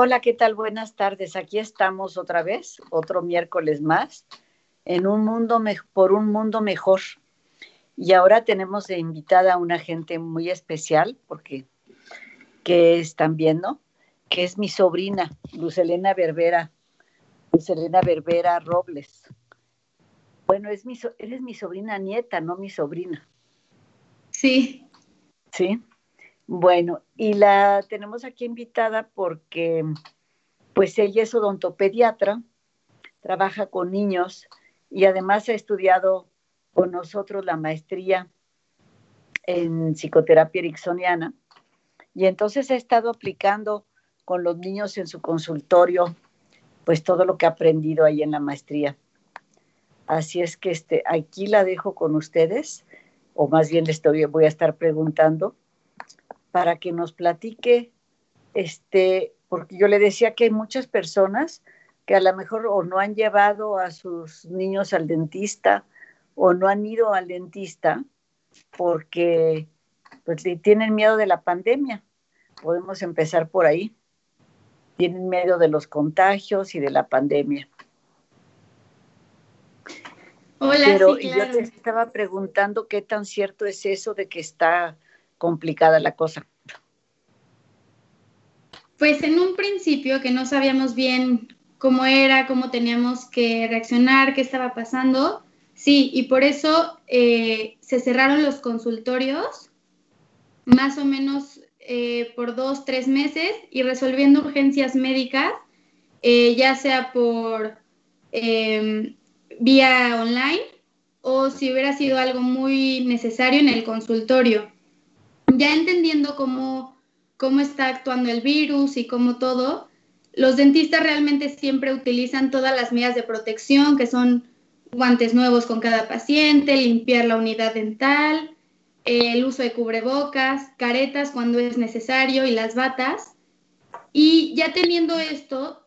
Hola, ¿qué tal? Buenas tardes. Aquí estamos otra vez, otro miércoles más, en un mundo por un mundo mejor. Y ahora tenemos de invitada a una gente muy especial, porque que están viendo, que es mi sobrina, Lucelena Berbera, Lucelena Berbera Robles. Bueno, es mi, eres mi sobrina nieta, no mi sobrina. Sí. Sí. Bueno, y la tenemos aquí invitada porque, pues ella es odontopediatra, trabaja con niños y además ha estudiado con nosotros la maestría en psicoterapia ericksoniana. Y entonces ha estado aplicando con los niños en su consultorio, pues todo lo que ha aprendido ahí en la maestría. Así es que este, aquí la dejo con ustedes, o más bien le estoy, voy a estar preguntando para que nos platique, este, porque yo le decía que hay muchas personas que a lo mejor o no han llevado a sus niños al dentista o no han ido al dentista porque pues, tienen miedo de la pandemia. Podemos empezar por ahí. Tienen miedo de los contagios y de la pandemia. Hola, Pero yo te estaba preguntando qué tan cierto es eso de que está complicada la cosa. Pues en un principio que no sabíamos bien cómo era, cómo teníamos que reaccionar, qué estaba pasando, sí, y por eso eh, se cerraron los consultorios más o menos eh, por dos, tres meses y resolviendo urgencias médicas, eh, ya sea por em, vía online o si hubiera sido algo muy necesario en el consultorio ya entendiendo cómo, cómo está actuando el virus y cómo todo, los dentistas realmente siempre utilizan todas las medidas de protección, que son guantes nuevos con cada paciente, limpiar la unidad dental, el uso de cubrebocas, caretas cuando es necesario y las batas. Y ya teniendo esto,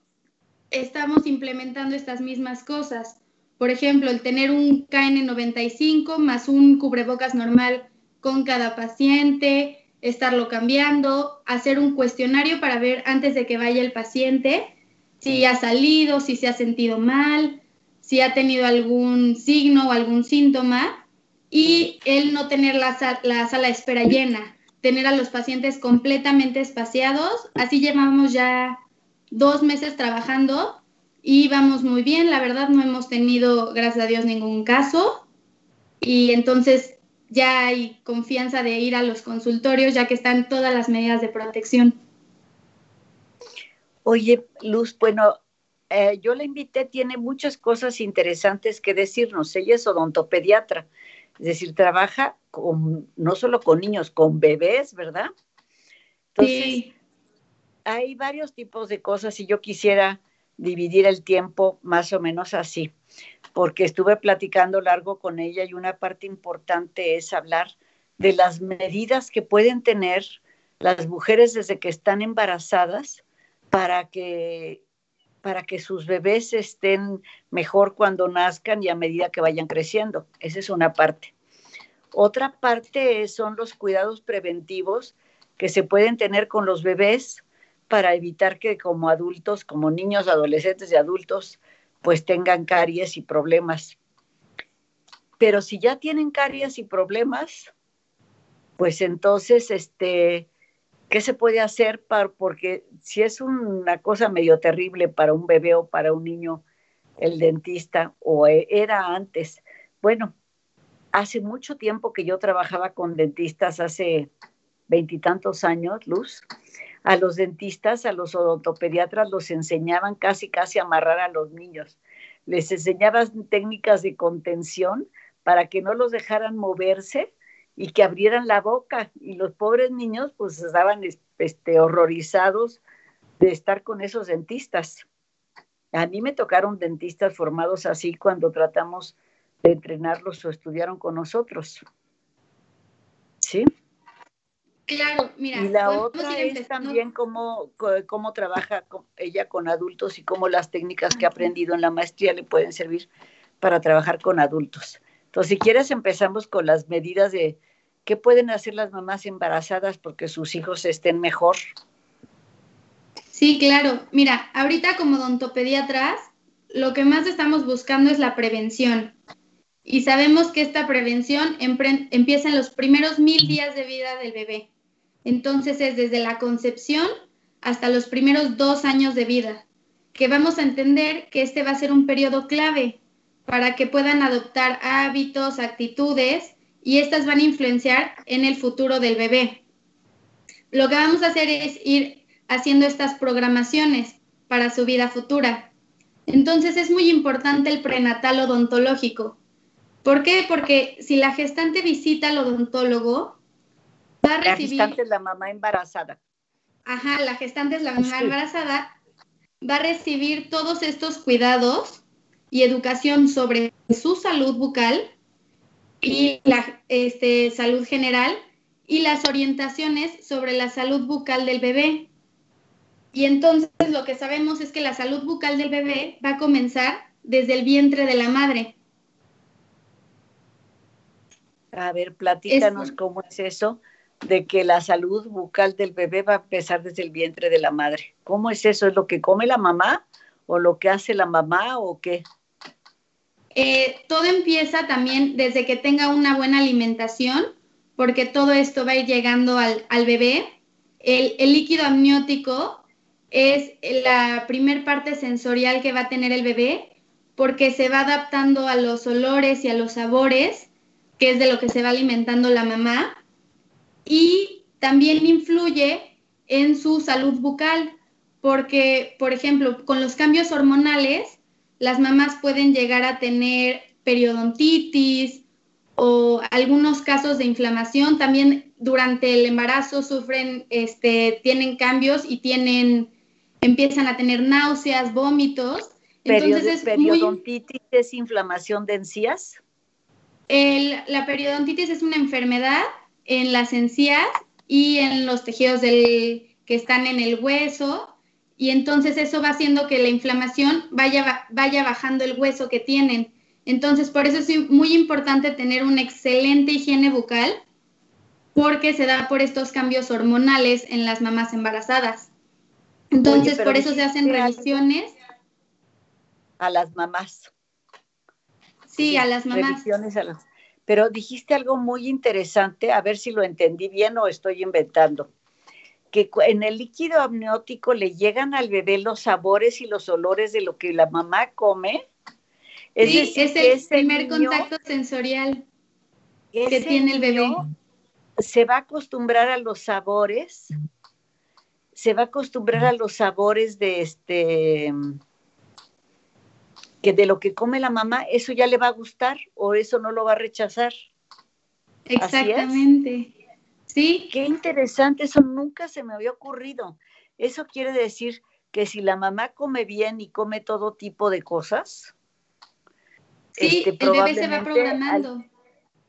estamos implementando estas mismas cosas. Por ejemplo, el tener un KN95 más un cubrebocas normal con cada paciente, estarlo cambiando, hacer un cuestionario para ver antes de que vaya el paciente si ha salido, si se ha sentido mal, si ha tenido algún signo o algún síntoma y el no tener la, la sala de espera llena, tener a los pacientes completamente espaciados. Así llevamos ya dos meses trabajando y vamos muy bien. La verdad no hemos tenido, gracias a Dios, ningún caso. Y entonces ya hay confianza de ir a los consultorios, ya que están todas las medidas de protección. Oye, Luz, bueno, eh, yo la invité, tiene muchas cosas interesantes que decirnos. Ella es odontopediatra, es decir, trabaja con, no solo con niños, con bebés, ¿verdad? sí. Hay varios tipos de cosas y yo quisiera dividir el tiempo más o menos así porque estuve platicando largo con ella y una parte importante es hablar de las medidas que pueden tener las mujeres desde que están embarazadas para que para que sus bebés estén mejor cuando nazcan y a medida que vayan creciendo. Esa es una parte. Otra parte son los cuidados preventivos que se pueden tener con los bebés para evitar que como adultos, como niños, adolescentes y adultos, pues tengan caries y problemas. Pero si ya tienen caries y problemas, pues entonces, este, ¿qué se puede hacer? Para, porque si es una cosa medio terrible para un bebé o para un niño, el dentista, o e, era antes. Bueno, hace mucho tiempo que yo trabajaba con dentistas, hace veintitantos años, Luz, a los dentistas, a los odontopediatras los enseñaban casi, casi a amarrar a los niños. Les enseñaban técnicas de contención para que no los dejaran moverse y que abrieran la boca. Y los pobres niños pues estaban este, horrorizados de estar con esos dentistas. A mí me tocaron dentistas formados así cuando tratamos de entrenarlos o estudiaron con nosotros. ¿Sí? Claro, mira. Y la otra es también cómo, cómo trabaja ella con adultos y cómo las técnicas que ha aprendido en la maestría le pueden servir para trabajar con adultos. Entonces, si quieres, empezamos con las medidas de qué pueden hacer las mamás embarazadas porque sus hijos estén mejor. Sí, claro. Mira, ahorita como odontopediatras, lo que más estamos buscando es la prevención. Y sabemos que esta prevención empieza en los primeros mil días de vida del bebé. Entonces es desde la concepción hasta los primeros dos años de vida, que vamos a entender que este va a ser un periodo clave para que puedan adoptar hábitos, actitudes y estas van a influenciar en el futuro del bebé. Lo que vamos a hacer es ir haciendo estas programaciones para su vida futura. Entonces es muy importante el prenatal odontológico. ¿Por qué? Porque si la gestante visita al odontólogo, va a recibir... La gestante es la mamá embarazada. Ajá, la gestante es la mamá embarazada. Va a recibir todos estos cuidados y educación sobre su salud bucal y la este, salud general y las orientaciones sobre la salud bucal del bebé. Y entonces lo que sabemos es que la salud bucal del bebé va a comenzar desde el vientre de la madre. A ver, platícanos cómo es eso de que la salud bucal del bebé va a empezar desde el vientre de la madre. ¿Cómo es eso? ¿Es lo que come la mamá o lo que hace la mamá o qué? Eh, todo empieza también desde que tenga una buena alimentación, porque todo esto va a ir llegando al, bebé. El, el, líquido amniótico es la primer parte sensorial que va a tener el bebé, porque se va adaptando a los olores y a los sabores, que es de lo que se va alimentando la mamá, y también influye en su salud bucal, porque, por ejemplo, con los cambios hormonales, las mamás pueden llegar a tener periodontitis o algunos casos de inflamación. También durante el embarazo sufren, este, tienen cambios y tienen, empiezan a tener náuseas, vómitos. Entonces es periodontitis es inflamación de encías. la periodontitis es una enfermedad en las encías y en los tejidos del, que están en el hueso y entonces eso va haciendo que la inflamación vaya, vaya bajando el hueso que tienen. Entonces, por eso es muy importante tener una excelente higiene bucal, porque se da por estos cambios hormonales en las mamás embarazadas. Entonces, por eso se hacen revisiones. A las mamás. Sí, a las mamás. Revisiones a las... Pero dijiste algo muy interesante, a ver si lo entendí bien o estoy inventando que en el líquido amniótico le llegan al bebé los sabores y los olores de lo que la mamá come. Es sí, es el primer contacto sensorial que tiene el bebé. Se va a acostumbrar a los sabores, se va a acostumbrar a los sabores de este que de lo que come la mamá, eso ya le va a gustar o eso no lo va a rechazar. Exactamente. Sí. Qué interesante, eso nunca se me había ocurrido. Eso quiere decir que si la mamá come bien y come todo tipo de cosas, sí, este, el bebé se va programando.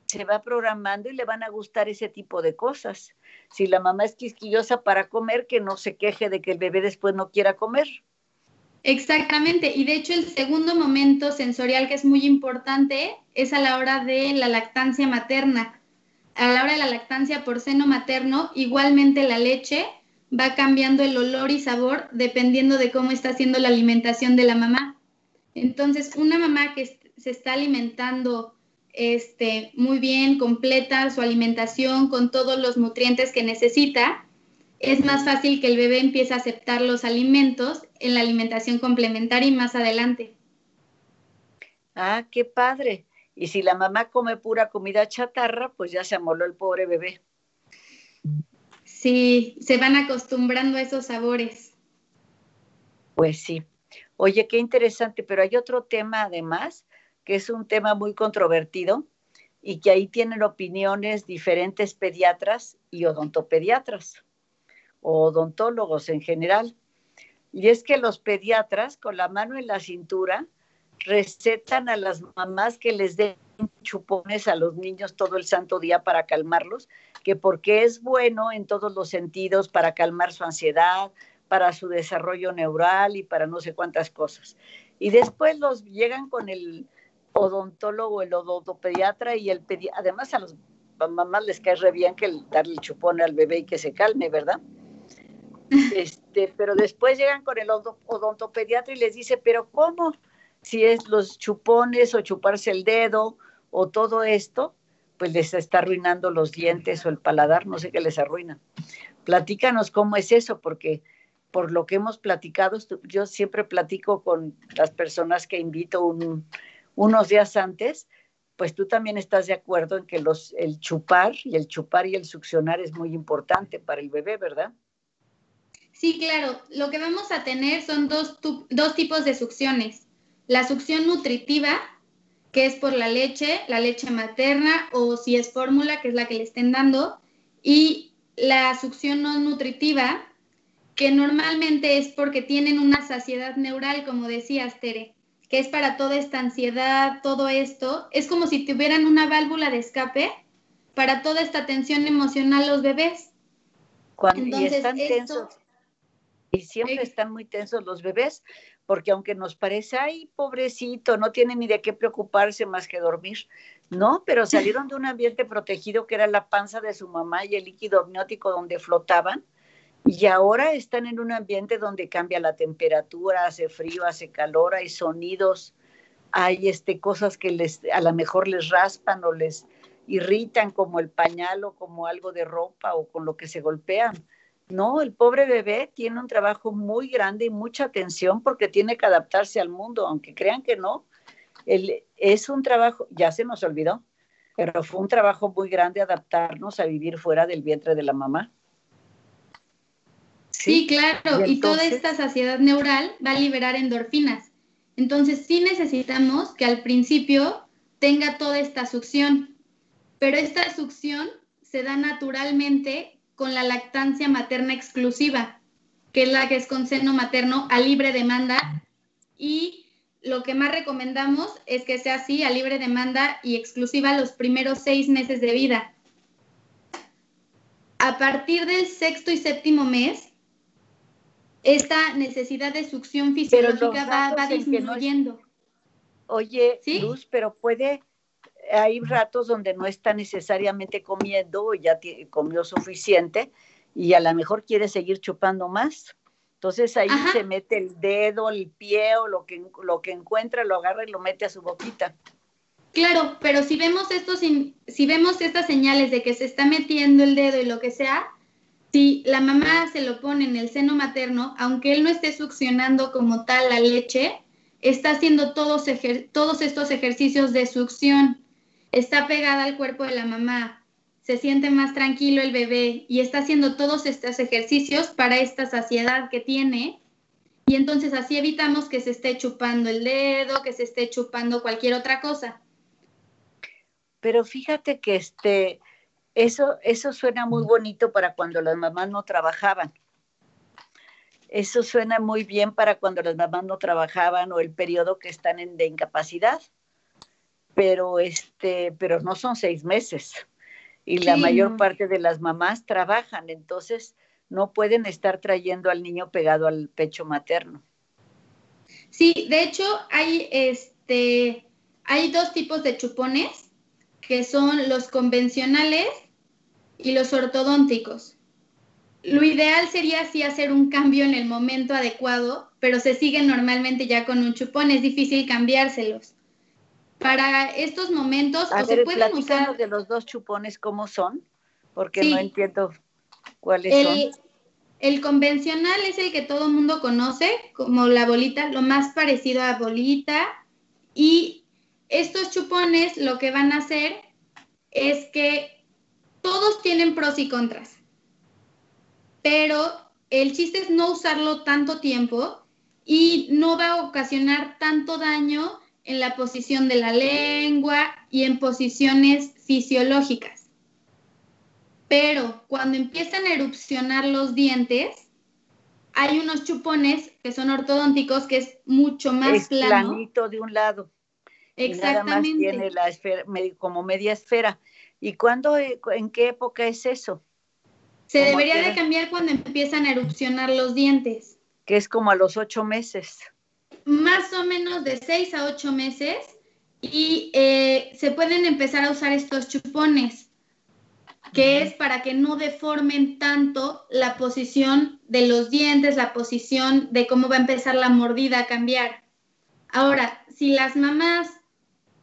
se va programando y le van a gustar ese tipo de cosas. Si la mamá es quisquillosa para comer, que no se queje de que el bebé después no quiera comer. Exactamente, y de hecho el segundo momento sensorial que es muy importante es a la hora de la lactancia materna a la hora de la lactancia por seno materno, igualmente la leche va cambiando el olor y sabor dependiendo de cómo está haciendo la alimentación de la mamá. Entonces, una mamá que se está alimentando este, muy bien, completa su alimentación con todos los nutrientes que necesita, es más fácil que el bebé empiece a aceptar los alimentos en la alimentación complementaria y más adelante. Ah, qué padre. Y si la mamá come pura comida chatarra, pues ya se amoló el pobre bebé. Sí, se van acostumbrando a esos sabores. Pues sí. Oye, qué interesante, pero hay otro tema además, que es un tema muy controvertido y que ahí tienen opiniones diferentes pediatras y odontopediatras o odontólogos en general. Y es que los pediatras con la mano en la cintura recetan a las mamás que les den chupones a los niños todo el santo día para calmarlos, que porque es bueno en todos los sentidos para calmar su ansiedad, para su desarrollo neural y para no sé cuántas cosas. Y después los llegan con el odontólogo, el odontopediatra y el pediatra. Además a las mamás les cae re bien que darle el chupón al bebé y que se calme, ¿verdad? Este, pero después llegan con el odontopediatra y les dice, pero ¿cómo? Si es los chupones o chuparse el dedo o todo esto, pues les está arruinando los dientes o el paladar, no sé qué les arruina. Platícanos cómo es eso, porque por lo que hemos platicado, yo siempre platico con las personas que invito unos días antes, pues tú también estás de acuerdo en que los, el chupar y el chupar y el succionar es muy importante para el bebé, ¿verdad? Sí, claro. Lo que vamos a tener son dos, dos tipos de succiones. La succión nutritiva, que es por la leche, la leche materna, o si es fórmula, que es la que le estén dando, y la succión no nutritiva, que normalmente es porque tienen una saciedad neural, como decías, Tere, que es para toda esta ansiedad, todo esto. Es como si tuvieran una válvula de escape para toda esta tensión emocional los bebés. Cuando, y están tensos. Y siempre están muy tensos los bebés, porque aunque nos parece, ay, pobrecito, no tiene ni de qué preocuparse más que dormir, no, pero salieron de un ambiente protegido que era la panza de su mamá y el líquido amniótico donde flotaban, y ahora están en un ambiente donde cambia la temperatura, hace frío, hace calor, hay sonidos, hay este, cosas que les, a lo mejor les raspan o les irritan como el pañal o como algo de ropa o con lo que se golpean. No, el pobre bebé tiene un trabajo muy grande y mucha atención porque tiene que adaptarse al mundo, aunque crean que no. es un trabajo, ya se nos olvidó, pero fue un trabajo muy grande adaptarnos a vivir fuera del vientre de la mamá. Sí, claro, y, toda esta saciedad neural va a liberar endorfinas. Entonces sí necesitamos que al principio tenga toda esta succión, pero esta succión se da naturalmente con la lactancia materna exclusiva, que es la que es con seno materno a libre demanda y lo que más recomendamos es que sea así, a libre demanda y exclusiva los primeros seis meses de vida. A partir del sexto y séptimo mes, esta necesidad de succión fisiológica va, disminuyendo. Oye, Luz, pero puede, hay ratos donde no está necesariamente comiendo ya comió suficiente y a lo mejor quiere seguir chupando más. Entonces ahí se mete el dedo, el pie o lo que, lo que encuentra, lo agarra y lo mete a su boquita. Claro, pero si vemos estos, si vemos estas señales de que se está metiendo el dedo y lo que sea, si la mamá se lo pone en el seno materno, aunque él no esté succionando como tal la leche, está haciendo todos, todos estos ejercicios de succión. Está pegada al cuerpo de la mamá, se siente más tranquilo el bebé y está haciendo todos estos ejercicios para esta saciedad que tiene. Y entonces así evitamos que se esté chupando el dedo, que se esté chupando cualquier otra cosa. Pero fíjate que este, eso, eso suena muy bonito para cuando las mamás no trabajaban. Eso suena muy bien para cuando las mamás no trabajaban o el periodo que están en, de incapacidad. Pero, este, pero no son seis meses. Y la mayor parte de las mamás trabajan, entonces no pueden estar trayendo al niño pegado al pecho materno. Sí, de hecho hay este hay dos tipos de chupones que son los convencionales y los ortodónticos. Lo ideal sería así hacer un cambio en el momento adecuado, pero se sigue normalmente ya con un chupón, es difícil cambiárselos. Para estos momentos, o se pueden usar de los dos chupones cómo son, porque no entiendo cuáles son. El convencional es el que todo mundo conoce, como la bolita, lo más parecido a bolita. Y estos chupones lo que van a hacer es que todos tienen pros y contras, pero el chiste es no usarlo tanto tiempo y no va a ocasionar tanto daño en la posición de la lengua y en posiciones fisiológicas. Pero cuando empiezan a erupcionar los dientes, hay unos chupones que son ortodónticos que es mucho más es plano. planito de un lado. Exactamente. tiene la esfera, como media esfera. ¿Y cuándo, eh, en qué época es eso? Se debería de cambiar cuando empiezan a erupcionar los dientes. Que es como a los ocho meses. Más o menos de seis a ocho meses. Y eh, se pueden empezar a usar estos chupones, que es para que no deformen tanto la posición de los dientes, la posición, de cómo va a empezar la mordida a cambiar. Ahora, si las mamás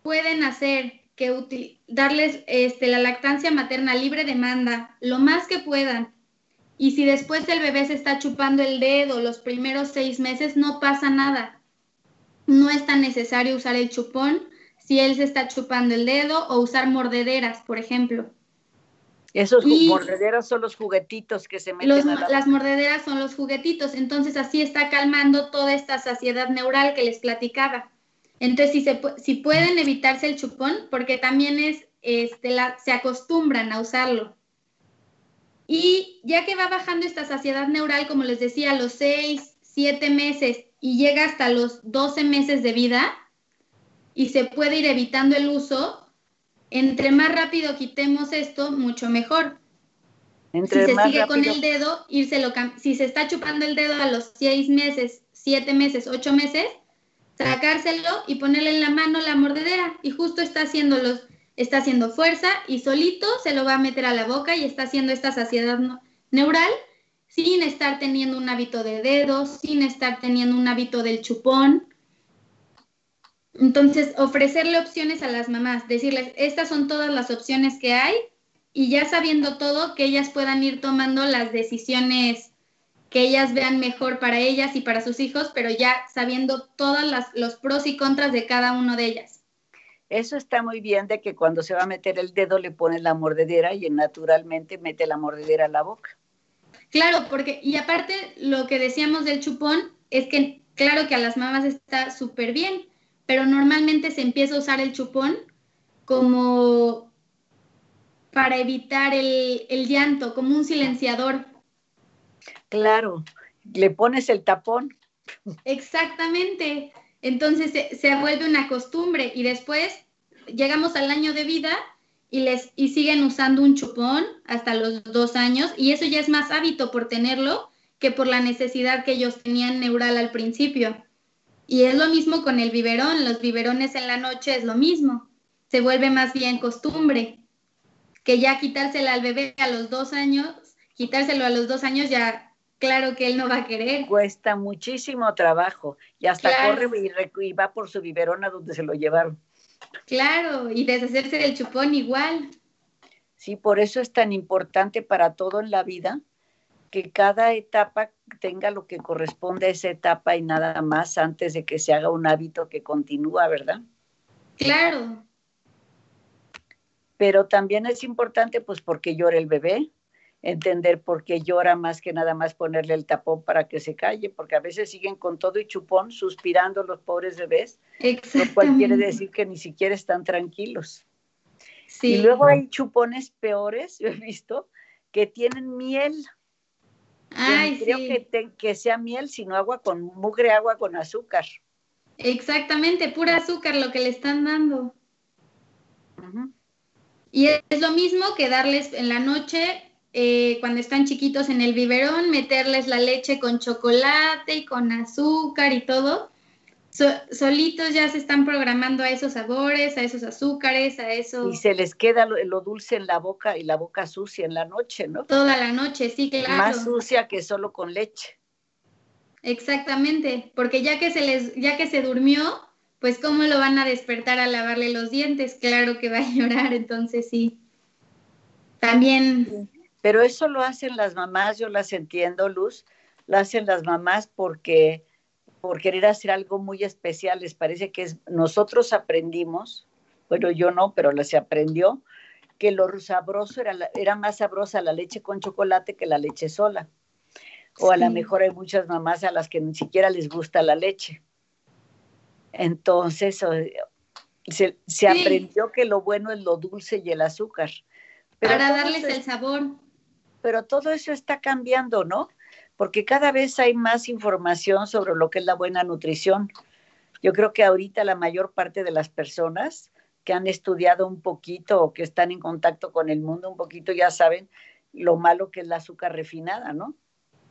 pueden hacer que darles este, la lactancia materna libre demanda lo más que puedan, y si después el bebé se está chupando el dedo los primeros seis meses, no pasa nada. No es tan necesario usar el chupón si él se está chupando el dedo o usar mordederas, por ejemplo. Esos mordederas son los juguetitos que se meten Las mordederas son los juguetitos, entonces así está calmando toda esta saciedad neural que les platicaba. Entonces, si, se, si pueden evitarse el chupón, porque también es, este, se acostumbran a usarlo. Y ya que va bajando esta saciedad neural, como les decía, a los 6, 7 meses y llega hasta los 12 meses de vida, y se puede ir evitando el uso, entre más rápido quitemos esto, mucho mejor. si se sigue con el dedo, írselo, si se está chupando el dedo a los seis meses, siete meses, ocho meses, sacárselo y ponerle en la mano la mordedera. Y justo está haciendo los, está haciendo fuerza y solito se lo va a meter a la boca y está haciendo esta saciedad neural sin estar teniendo un hábito de dedos, sin estar teniendo un hábito del chupón. Entonces, ofrecerle opciones a las mamás, decirles, estas son todas las opciones que hay y ya sabiendo todo, que ellas puedan ir tomando las decisiones que ellas vean mejor para ellas y para sus hijos, pero ya sabiendo todos los pros y contras de cada uno de ellas. Eso está muy bien de que cuando se va a meter el dedo le pones la mordedera y naturalmente mete la mordedera a la boca. Claro, porque, y aparte lo que decíamos del chupón es que claro que a las mamás está súper bien, pero normalmente se empieza a usar el chupón como para evitar el, llanto, como un silenciador. Claro, le pones el tapón. Exactamente. Entonces se, se, vuelve una costumbre y después llegamos al año de vida y, les, y siguen usando un chupón hasta los dos años y eso ya es más hábito por tenerlo que por la necesidad que ellos tenían neural al principio. Y es lo mismo con el biberón, los biberones en la noche es lo mismo, se vuelve más bien costumbre, que ya quitársela al bebé a los dos años, quitárselo a los dos años ya, claro que él no va a querer. Cuesta muchísimo trabajo y hasta corre y, va por su biberón a donde se lo llevaron. Claro, y deshacerse del chupón igual. Sí, por eso es tan importante para todo en la vida que cada etapa tenga lo que corresponde a esa etapa y nada más antes de que se haga un hábito que continúa, ¿verdad? Claro. Pero también es importante, pues, porque llora el bebé, entender por qué llora más que nada más ponerle el tapón para que se calle, porque a veces siguen con todo y chupón, suspirando los pobres bebés, lo cual quiere decir que ni siquiera están tranquilos. Sí. Y luego hay chupones peores, yo he visto, que tienen miel Ay, creo que, que sea miel, sino agua con mugre, agua con azúcar. Exactamente, pura azúcar lo que le están dando. Y es lo mismo que darles en la noche, eh, cuando están chiquitos en el biberón, meterles la leche con chocolate y con azúcar y todo solitos ya se están programando a esos sabores, a esos azúcares, a eso. Y se les queda lo, dulce en la boca y la boca sucia en la noche, ¿no? Toda la noche, sí, claro. Más sucia que solo con leche. Exactamente, porque ya que se les, ya que se durmió, pues cómo lo van a despertar a lavarle los dientes, claro que va a llorar, entonces sí. También. Pero eso lo hacen las mamás, yo las entiendo, Luz, lo hacen las mamás porque por querer hacer algo muy especial. Les parece que es, nosotros aprendimos, bueno, yo no, pero se aprendió, que lo sabroso era, era más sabrosa la leche con chocolate que la leche sola. O a lo mejor hay muchas mamás a las que ni siquiera les gusta la leche. Entonces, se, se aprendió que lo bueno es lo dulce y el azúcar. Para darles el sabor. Pero todo eso está cambiando, ¿no? porque cada vez hay más información sobre lo que es la buena nutrición. Yo creo que ahorita la mayor parte de las personas que han estudiado un poquito o que están en contacto con el mundo un poquito ya saben lo malo que es la azúcar refinada, ¿no?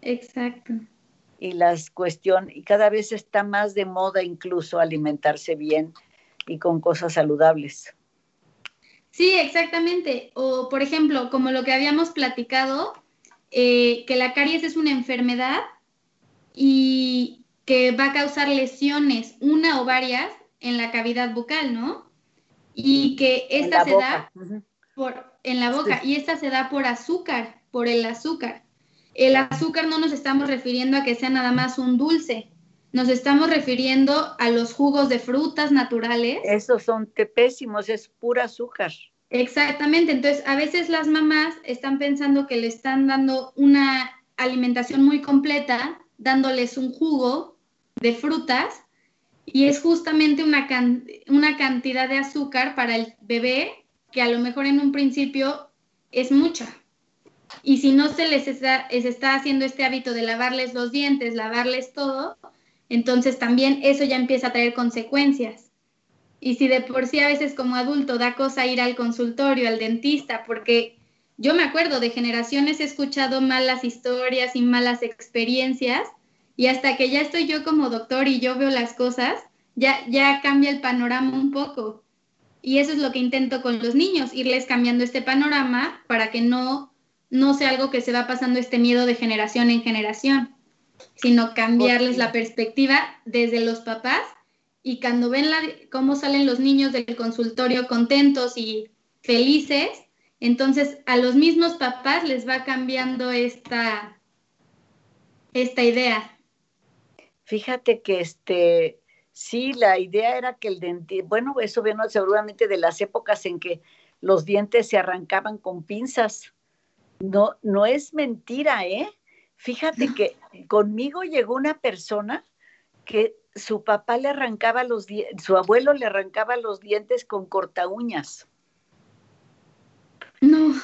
Exacto. Y las cuestiones, y cada vez está más de moda incluso alimentarse bien y con cosas saludables. Sí, exactamente. O por ejemplo, como lo que habíamos platicado, eh, que la caries es una enfermedad y que va a causar lesiones, una o varias, en la cavidad bucal, ¿no? Y que esta se da por, en la boca y esta se da por azúcar, por el azúcar. El azúcar no nos estamos refiriendo a que sea nada más un dulce, nos estamos refiriendo a los jugos de frutas naturales. Esos son pésimos, es pura azúcar. Exactamente, entonces a veces las mamás están pensando que le están dando una alimentación muy completa, dándoles un jugo de frutas y es justamente una, una cantidad de azúcar para el bebé que a lo mejor en un principio es mucha. Y si no se les está, se está haciendo este hábito de lavarles los dientes, lavarles todo, entonces también eso ya empieza a traer consecuencias. Y si de por sí a veces como adulto da cosa ir al consultorio, al dentista, porque yo me acuerdo de generaciones he escuchado malas historias y malas experiencias y hasta que ya estoy yo como doctor y yo veo las cosas, ya, ya cambia el panorama un poco. Y eso es lo que intento con los niños, irles cambiando este panorama para que no, no sea algo que se va pasando este miedo de generación en generación sino cambiarles la perspectiva desde los papás y cuando ven la, cómo salen los niños del consultorio contentos y felices, entonces a los mismos papás les va cambiando esta, esta idea. Fíjate que este, sí, la idea era que el dentista, bueno, eso viene seguramente de las épocas en que los dientes se arrancaban con pinzas. No, no es mentira, ¿eh? Fíjate que conmigo llegó una persona que su papá le arrancaba los dientes, su abuelo le arrancaba los dientes con corta uñas. No.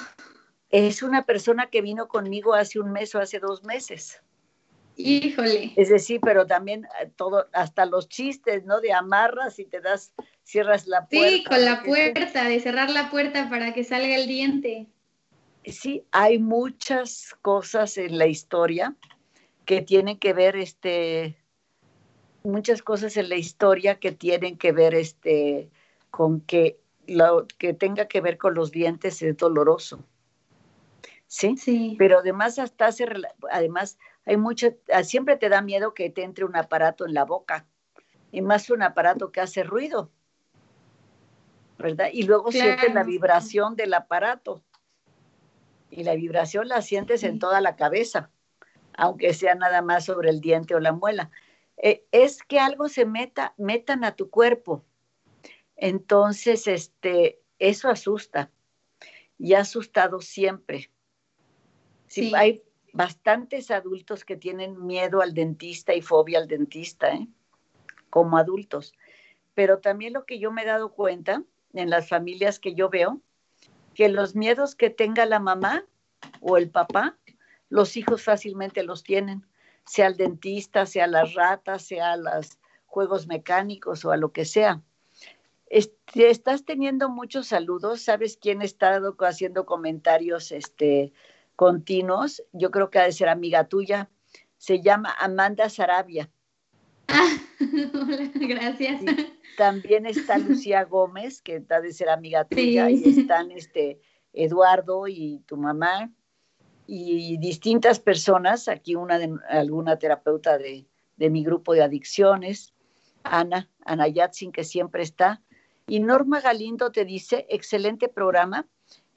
Es una persona que vino conmigo hace un mes o hace dos meses. Híjole. Es decir, pero también eh, todo, hasta los chistes, ¿no? De amarras y te das, cierras la puerta. Sí, con la puerta, de cerrar la puerta para que salga el diente sí, hay muchas cosas en la historia que tienen que ver, este, muchas cosas en la historia que tienen que ver, este, con que lo que tenga que ver con los dientes es doloroso. ¿Sí? Sí. Pero además hasta hace, además hay mucho, ah, siempre te da miedo que te entre un aparato en la boca, y más un aparato que hace ruido, ¿verdad? Y luego sientes la vibración del aparato y la vibración la sientes en toda la cabeza, aunque sea nada más sobre el diente o la muela. Eh, es que algo se meta, metan a tu cuerpo. Entonces, este, eso asusta y ha asustado siempre. Sí, Hay bastantes adultos que tienen miedo al dentista y fobia al dentista, ¿eh? como adultos. Pero también lo que yo me he dado cuenta en las familias que yo veo, que los miedos que tenga la mamá o el papá, los hijos fácilmente los tienen, sea el dentista, sea las ratas, sea los juegos mecánicos o a lo que sea. Este, estás teniendo muchos saludos, ¿sabes quién está haciendo comentarios este, continuos? Yo creo que ha de ser amiga tuya. Se llama Amanda Sarabia. Ah, hola, gracias. También está Lucía Gómez, que ha de ser amiga tuya, y están este, Eduardo y tu mamá, y distintas personas, aquí una de alguna terapeuta de, de mi grupo de adicciones, Ana, Ana Yatsin, que siempre está, y Norma Galindo te dice, excelente programa,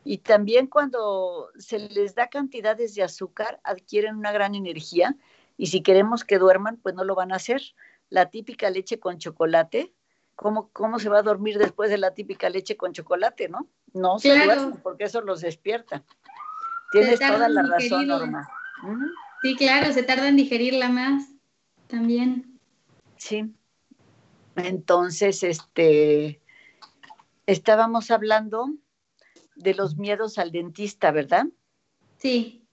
y también cuando se les da cantidades de azúcar, adquieren una gran energía, y si queremos que duerman, pues no lo van a hacer. La típica leche con chocolate, ¿cómo, cómo se va a dormir después de la típica leche con chocolate, no? No se duermen porque eso los despierta. Tienes toda la razón, Norma. Sí, claro, se tarda en digerirla más también. Sí. Entonces, este, estábamos hablando de los miedos al dentista, ¿verdad? Sí.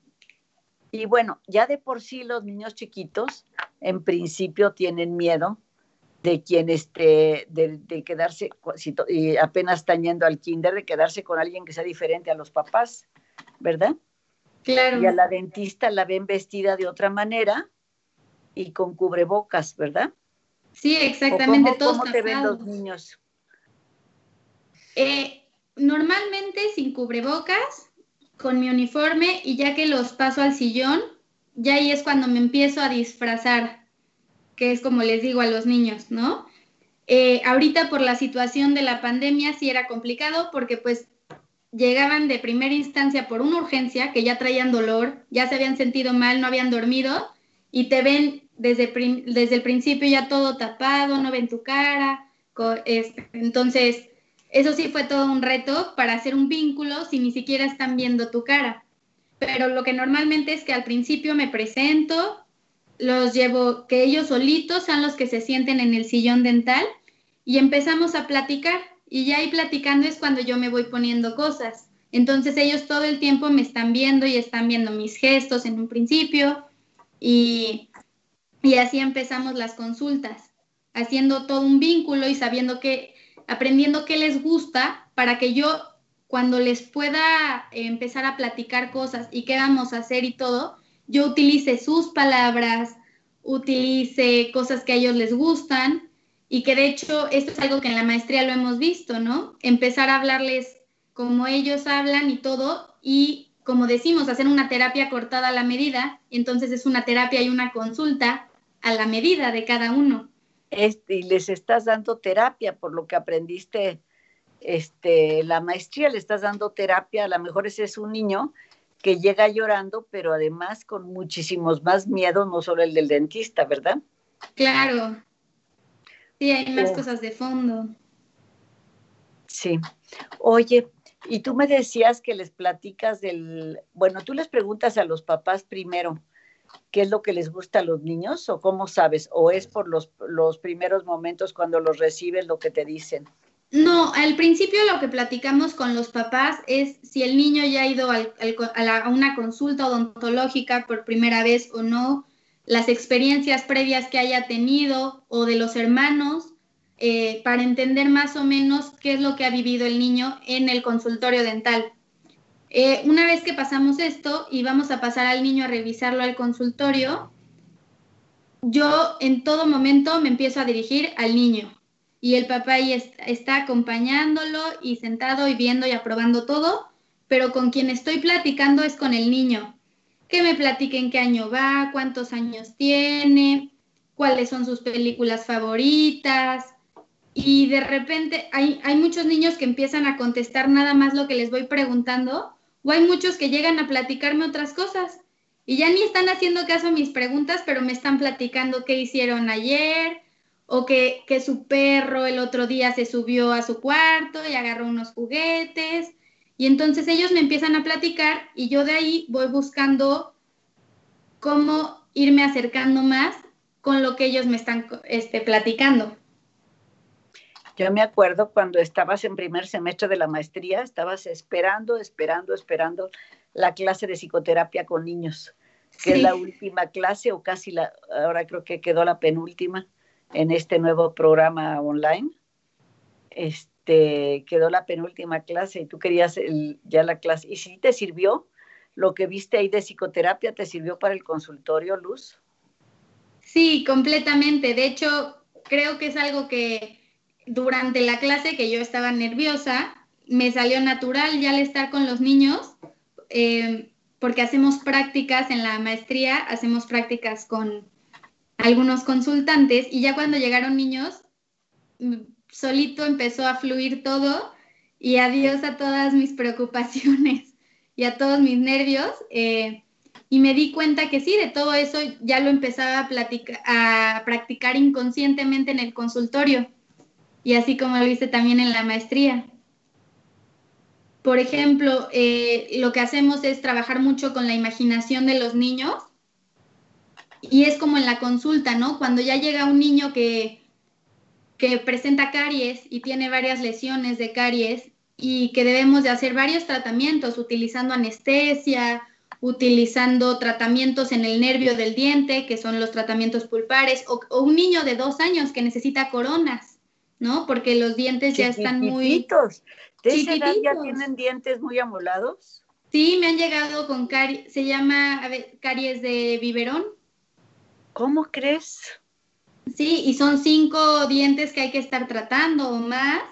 Y bueno, ya de por sí los niños chiquitos en principio tienen miedo de quien esté, de, quedarse, y apenas están yendo al kinder, de quedarse con alguien que sea diferente a los papás, ¿verdad? Claro. Y a la dentista la ven vestida de otra manera y con cubrebocas, ¿verdad? Sí, exactamente. ¿Cómo, ¿cómo te ven los niños? Eh, normalmente sin cubrebocas, con mi uniforme y ya que los paso al sillón, ya ahí es cuando me empiezo a disfrazar, que es como les digo a los niños, ¿no? Eh, ahorita por la situación de la pandemia sí era complicado porque pues llegaban de primera instancia por una urgencia, que ya traían dolor, ya se habían sentido mal, no habían dormido, y te ven desde, desde el principio ya todo tapado, no ven tu cara. Entonces, eso sí fue todo un reto para hacer un vínculo si ni siquiera están viendo tu cara. Pero lo que normalmente es que al principio me presento, los llevo, que ellos solitos sean los que se sienten en el sillón dental y empezamos a platicar y ya ahí platicando es cuando yo me voy poniendo cosas. Entonces ellos todo el tiempo me están viendo y están viendo mis gestos en un principio y, y así empezamos las consultas, haciendo todo un vínculo y sabiendo que, aprendiendo qué les gusta para que yo cuando les pueda empezar a platicar cosas y qué vamos a hacer y todo, yo utilice sus palabras, utilice cosas que a ellos les gustan y que de hecho esto es algo que en la maestría lo hemos visto, ¿no? Empezar a hablarles como ellos hablan y todo y como decimos, hacer una terapia cortada a la medida, entonces es una terapia y una consulta a la medida de cada uno. Este, y les estás dando terapia por lo que aprendiste este, la maestría, le estás dando terapia, a lo mejor ese es un niño que llega llorando, pero además con muchísimos más miedos, no solo el del dentista, ¿verdad? Claro, Sí, hay más oh. cosas de fondo. Sí. Oye, y tú me decías que les platicas del, bueno, tú les preguntas a los papás primero qué es lo que les gusta a los niños o cómo sabes, o es por los, los primeros momentos cuando los recibes lo que te dicen. No, al principio lo que platicamos con los papás es si el niño ya ha ido a, a una consulta odontológica por primera vez o no, las experiencias previas que haya tenido o de los hermanos, eh, para entender más o menos qué es lo que ha vivido el niño en el consultorio dental. Eh, una vez que pasamos esto y vamos a pasar al niño a revisarlo al consultorio, yo en todo momento me empiezo a dirigir al niño y el papá ahí está acompañándolo y sentado y viendo y aprobando todo, pero con quien estoy platicando es con el niño que me platiquen qué año va, cuántos años tiene, cuáles son sus películas favoritas. Y de repente hay, hay muchos niños que empiezan a contestar nada más lo que les voy preguntando, o hay muchos que llegan a platicarme otras cosas. Y ya ni están haciendo caso a mis preguntas, pero me están platicando qué hicieron ayer, o que, que, su perro el otro día se subió a su cuarto y agarró unos juguetes, y entonces ellos me empiezan a platicar y yo de ahí voy buscando cómo irme acercando más con lo que ellos me están este, platicando. Yo me acuerdo cuando estabas en primer semestre de la maestría, estabas esperando, esperando, esperando la clase de psicoterapia con niños, que es la última clase o casi la, ahora creo que quedó la penúltima en este nuevo programa online. Este, te quedó la penúltima clase y tú querías ya la clase. ¿Y si te sirvió lo que viste ahí de psicoterapia? ¿Te sirvió para el consultorio, Luz? Sí, completamente. De hecho, creo que es algo que durante la clase que yo estaba nerviosa, me salió natural ya al estar con los niños, eh, porque hacemos prácticas en la maestría, hacemos prácticas con algunos consultantes y ya cuando llegaron niños, solito empezó a fluir todo y adiós a todas mis preocupaciones y a todos mis nervios. Eh, y me di cuenta que sí, de todo eso ya lo empezaba a, a practicar inconscientemente en el consultorio y así como lo hice también en la maestría. Por ejemplo, eh, lo que hacemos es trabajar mucho con la imaginación de los niños y es como en la consulta, ¿no? Cuando ya llega un niño que que presenta caries y tiene varias lesiones de caries y que debemos de hacer varios tratamientos utilizando anestesia, utilizando tratamientos en el nervio del diente, que son los tratamientos pulpares, o, un niño de dos años que necesita coronas, ¿no? Porque los dientes ya están muy... ¿De esa edad ya tienen dientes muy amolados? Sí, me han llegado con caries, se llama caries de biberón. ¿Cómo crees? Sí, y son cinco dientes que hay que estar tratando o más.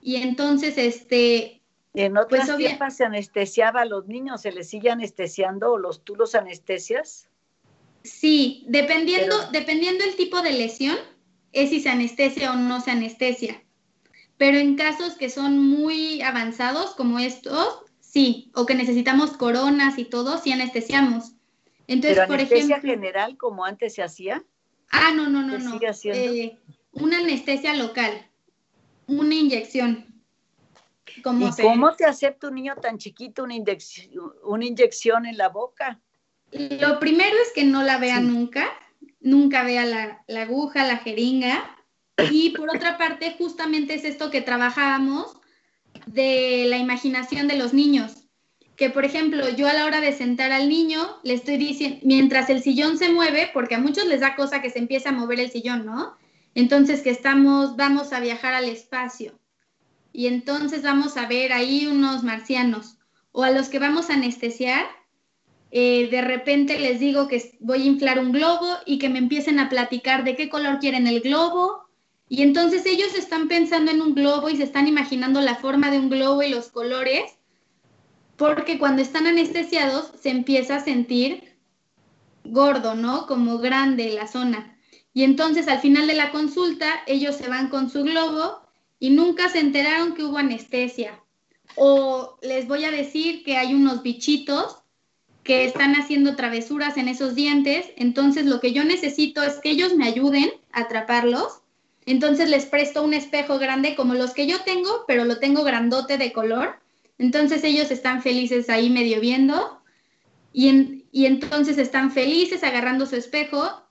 Y entonces, este, ¿En otras pues, tiempos se anestesiaba a los niños? ¿Se les sigue anestesiando o los, tú los anestesias? Sí, dependiendo, dependiendo el tipo de lesión, es si se anestesia o no se anestesia. Pero en casos que son muy avanzados, como estos, sí, o que necesitamos coronas y todo, sí anestesiamos. Entonces, ¿Pero anestesia por ejemplo, general como antes se hacía? Ah, no, no, no, no. Eh, una anestesia local, una inyección. ¿Y cómo te acepta un niño tan chiquito una, inyección, una inyección en la boca? Lo primero es que no la vea nunca, nunca vea la, la, aguja, la jeringa. Y por otra parte, justamente es esto que trabajábamos de la imaginación de los niños. Que, por ejemplo, yo a la hora de sentar al niño, le estoy diciendo, mientras el sillón se mueve, porque a muchos les da cosa que se empiece a mover el sillón, ¿no? Entonces que estamos, vamos a viajar al espacio. Y entonces vamos a ver ahí unos marcianos. O a los que vamos a anestesiar, eh, de repente les digo que voy a inflar un globo y que me empiecen a platicar de qué color quieren el globo. Y entonces ellos están pensando en un globo y se están imaginando la forma de un globo y los colores, porque cuando están anestesiados se empieza a sentir gordo, ¿no? Como grande la zona. Y entonces al final de la consulta ellos se van con su globo y nunca se enteraron que hubo anestesia. O les voy a decir que hay unos bichitos que están haciendo travesuras en esos dientes, entonces lo que yo necesito es que ellos me ayuden a atraparlos. Entonces les presto un espejo grande como los que yo tengo, pero lo tengo grandote de color. Entonces ellos están felices ahí medio viendo y, y entonces están felices agarrando su espejo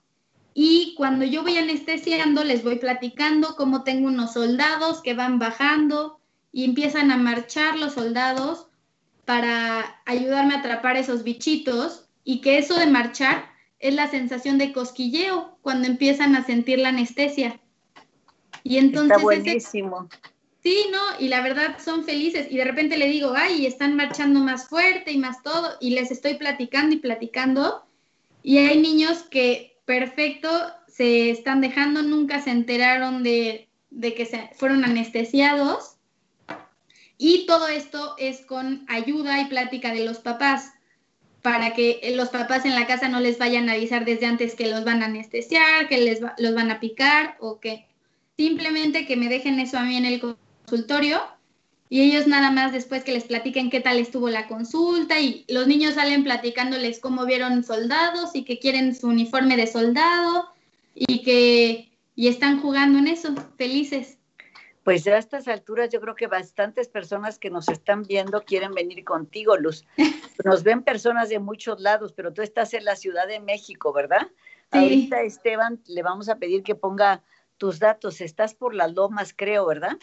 y cuando yo voy anestesiando les voy platicando cómo tengo unos soldados que van bajando y empiezan a marchar los soldados para ayudarme a atrapar esos bichitos y que eso de marchar es la sensación de cosquilleo cuando empiezan a sentir la anestesia. Y entonces Está buenísimo. Sí, no, y la verdad son felices y de repente le digo, ay, están marchando más fuerte y más todo y les estoy platicando y platicando y hay niños que perfecto se están dejando, nunca se enteraron de, de que se fueron anestesiados y todo esto es con ayuda y plática de los papás, para que los papás en la casa no les vayan a avisar desde antes que los van a anestesiar, que les los van a picar o que simplemente que me dejen eso a mí en el consultorio y ellos nada más después que les platiquen qué tal estuvo la consulta y los niños salen platicándoles cómo vieron soldados y que quieren su uniforme de soldado y que y están jugando en eso, felices. Pues a estas alturas yo creo que bastantes personas que nos están viendo quieren venir contigo, Luz. Nos ven personas de muchos lados, pero tú estás en la Ciudad de México, ¿verdad? Sí. Ahorita, Esteban, le vamos a pedir que ponga tus datos. Estás por las lomas, creo, ¿verdad?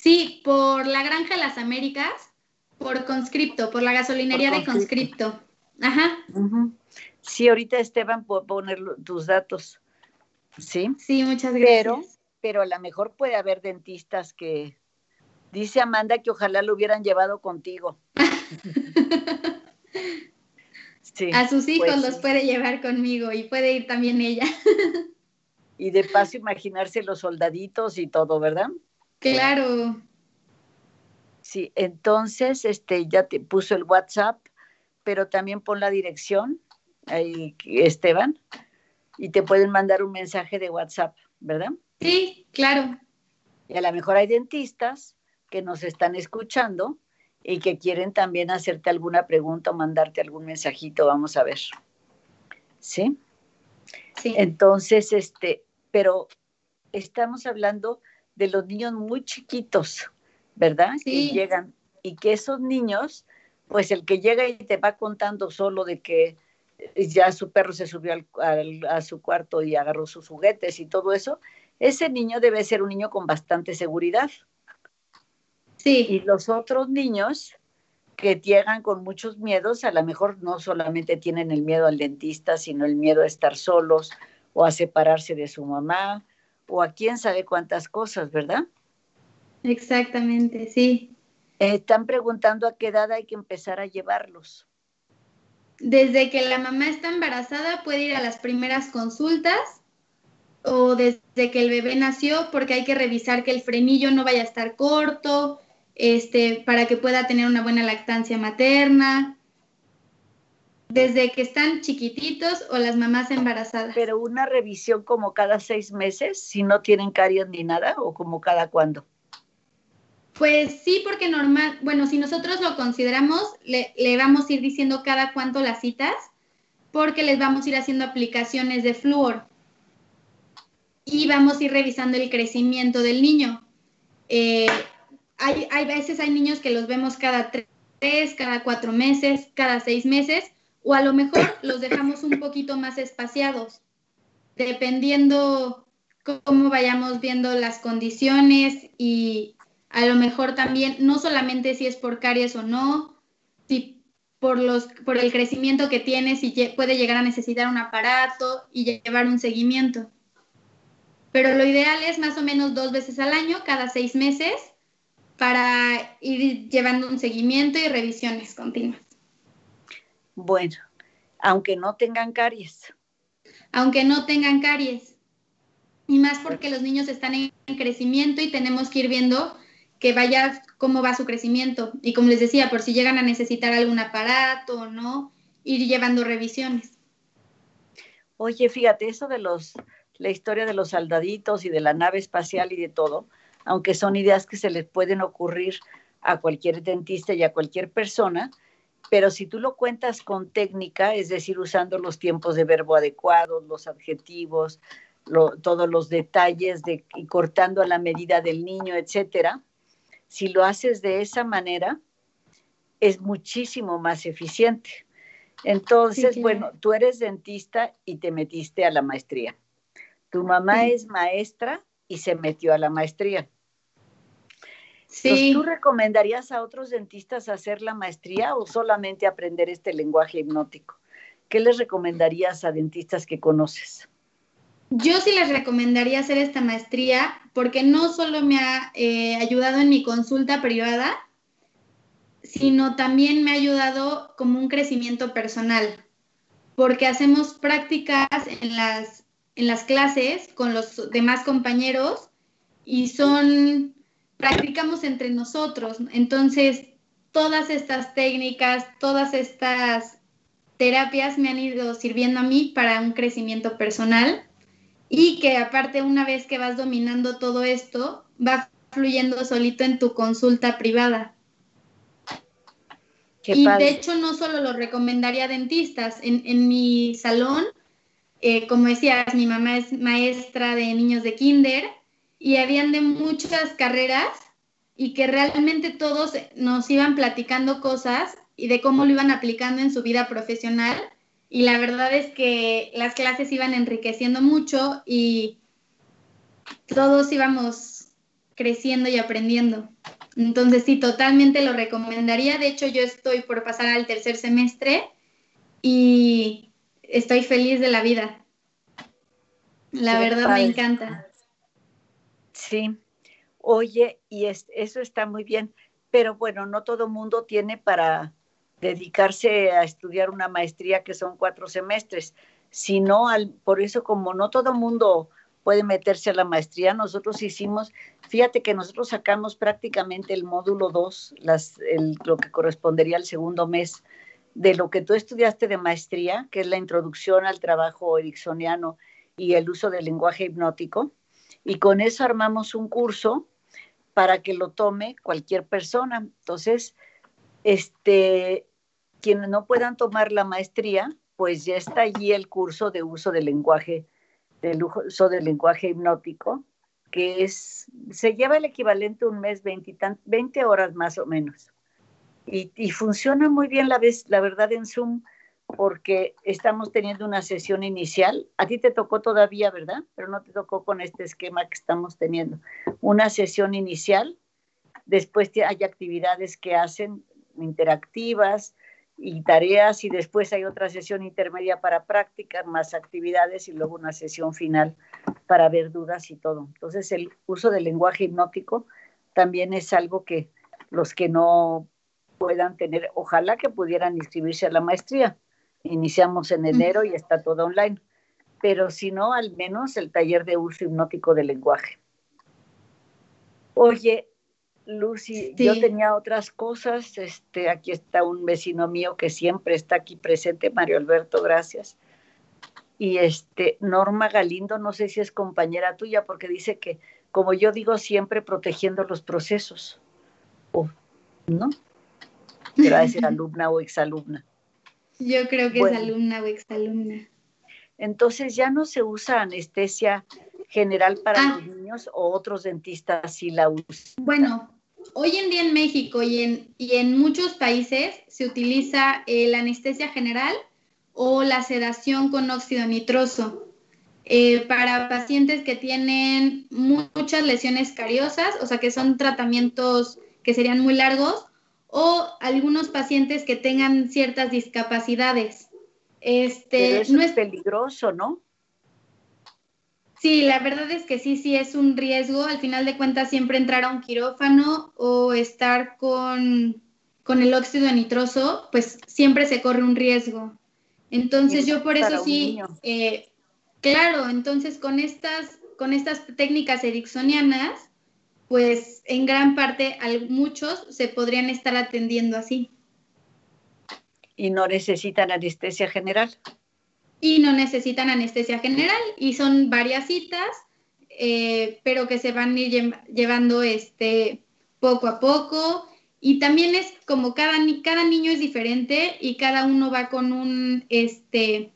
Sí, por la Granja de las Américas, por conscripto, por la gasolinería de conscripto. Ajá. Sí, ahorita Esteban, por poner tus datos. Sí. Sí, muchas gracias. Pero pero a lo mejor puede haber dentistas que dice Amanda que ojalá lo hubieran llevado contigo. a sus hijos pues los puede llevar conmigo y puede ir también ella. y de paso imaginarse los soldaditos y todo, ¿verdad? Claro. Sí, entonces este ya te puso el WhatsApp, pero también pon la dirección, ahí, Esteban, y te pueden mandar un mensaje de WhatsApp, ¿verdad? Sí, claro. Y a lo mejor hay dentistas que nos están escuchando y que quieren también hacerte alguna pregunta o mandarte algún mensajito, vamos a ver. ¿Sí? Sí. Entonces, este, pero estamos hablando de los niños muy chiquitos, ¿verdad? Sí. Que llegan y que esos niños, pues el que llega y te va contando solo de que ya su perro se subió al, a su cuarto y agarró sus juguetes y todo eso, ese niño debe ser un niño con bastante seguridad. Sí. Y los otros niños que llegan con muchos miedos, a lo mejor no solamente tienen el miedo al dentista, sino el miedo a estar solos o a separarse de su mamá o a quién sabe cuántas cosas, ¿verdad? Exactamente, sí. están preguntando a qué edad hay que empezar a llevarlos. Desde que la mamá está embarazada puede ir a las primeras consultas o desde que el bebé nació, porque hay que revisar que el frenillo no vaya a estar corto, este, para que pueda tener una buena lactancia materna, desde que están chiquititos o las mamás embarazadas. Pero una revisión como cada seis meses, si no tienen caries ni nada, o como cada cuándo. Pues sí, porque normal, bueno, si nosotros lo consideramos, le, le, vamos a ir diciendo cada cuánto las citas, porque les vamos a ir haciendo aplicaciones de flúor y vamos a ir revisando el crecimiento del niño. Eh, hay, hay, veces hay niños que los vemos cada tres, cada cuatro meses, cada seis meses, o a lo mejor los dejamos un poquito más espaciados, dependiendo cómo vayamos viendo las condiciones y a lo mejor también, no solamente si es por caries o no, si por, los, por el crecimiento que tiene, si puede llegar a necesitar un aparato y llevar un seguimiento. Pero lo ideal es más o menos dos veces al año, cada seis meses, para ir llevando un seguimiento y revisiones continuas. Bueno, aunque no tengan caries. Aunque no tengan caries. Y más porque los niños están en crecimiento y tenemos que ir viendo que vaya cómo va su crecimiento. Y como les decía, por si llegan a necesitar algún aparato o no, ir llevando revisiones. Oye, fíjate, eso de los, la historia de los soldaditos y de la nave espacial y de todo, aunque son ideas que se les pueden ocurrir a cualquier dentista y a cualquier persona, pero si tú lo cuentas con técnica, es decir, usando los tiempos de verbo adecuados, los adjetivos, todos los detalles de, y cortando a la medida del niño, etcétera, si lo haces de esa manera, es muchísimo más eficiente. Entonces, bueno, tú eres dentista y te metiste a la maestría. Tu mamá es maestra y se metió a la maestría. Sí. ¿Tú recomendarías a otros dentistas hacer la maestría o solamente aprender este lenguaje hipnótico? ¿Qué les recomendarías a dentistas que conoces? Yo sí les recomendaría hacer esta maestría porque no solo me ha eh, ayudado en mi consulta privada, sino también me ha ayudado como un crecimiento personal, porque hacemos prácticas en las, en las clases con los demás compañeros y son, practicamos entre nosotros. Entonces, todas estas técnicas, todas estas terapias me han ido sirviendo a mí para un crecimiento personal y que aparte una vez que vas dominando todo esto, va fluyendo solito en tu consulta privada. y de hecho no solo lo recomendaría a dentistas, en, mi salón, eh, como decías, mi mamá es maestra de niños de kinder y habían de muchas carreras y que realmente todos nos iban platicando cosas y de cómo lo iban aplicando en su vida profesional y la verdad es que las clases iban enriqueciendo mucho y todos íbamos creciendo y aprendiendo. Entonces sí, totalmente lo recomendaría. De hecho, yo estoy por pasar al tercer semestre y estoy feliz de la vida. La verdad me encanta. Sí. Oye, y eso está muy bien, pero bueno, no todo mundo tiene para dedicarse a estudiar una maestría que son cuatro semestres, sino al, por eso como no todo mundo puede meterse a la maestría, nosotros hicimos, fíjate que nosotros sacamos prácticamente el módulo 2, lo que correspondería al segundo mes de lo que tú estudiaste de maestría, que es la introducción al trabajo ericksoniano y el uso del lenguaje hipnótico, y con eso armamos un curso para que lo tome cualquier persona. Entonces, este, quienes no puedan tomar la maestría, pues ya está allí el curso de uso del lenguaje, del uso del lenguaje hipnótico, que es, se lleva el equivalente a un mes, 20, 20 horas más o menos. Y, y, funciona muy bien la, vez, la verdad en Zoom, porque estamos teniendo una sesión inicial. A ti te tocó todavía, ¿verdad? Pero no te tocó con este esquema que estamos teniendo. Una sesión inicial, después hay actividades que hacen interactivas, y tareas y después hay otra sesión intermedia para prácticas, más actividades y luego una sesión final para ver dudas y todo. Entonces el uso del lenguaje hipnótico también es algo que los que no puedan tener, ojalá que pudieran inscribirse a la maestría. Iniciamos en enero y está todo online, pero si no, al menos el taller de uso hipnótico del lenguaje. Oye, Lucy, yo tenía otras cosas. Este, aquí está un vecino mío que siempre está aquí presente, Mario Alberto, gracias. Y este, Norma Galindo, no sé si es compañera tuya, porque dice que, como yo digo, siempre protegiendo los procesos. ¿No? Será decir alumna o exalumna. Yo creo que es alumna o exalumna. Entonces ya no se usa anestesia general para ah. los niños o otros dentistas sí la usan. Bueno, hoy en día en México y en, y en muchos países se utiliza la anestesia general o la sedación con óxido nitroso. Eh, para pacientes que tienen muchas lesiones cariosas, o sea que son tratamientos que serían muy largos, o algunos pacientes que tengan ciertas discapacidades. Este, no es peligroso, ¿no? Sí, la verdad es que sí, sí es un riesgo. Al final de cuentas, siempre entrar a un quirófano o estar con, el óxido nitroso, pues siempre se corre un riesgo. Entonces yo por eso sí, eh, claro, entonces con estas, con estas técnicas ericksonianas, pues en gran parte muchos se podrían estar atendiendo así. ¿Y no necesitan anestesia general? y no necesitan anestesia general y son varias citas, eh, pero que se van a ir llevando este, poco a poco. Y también es como cada, cada niño es diferente y cada uno va con un, este,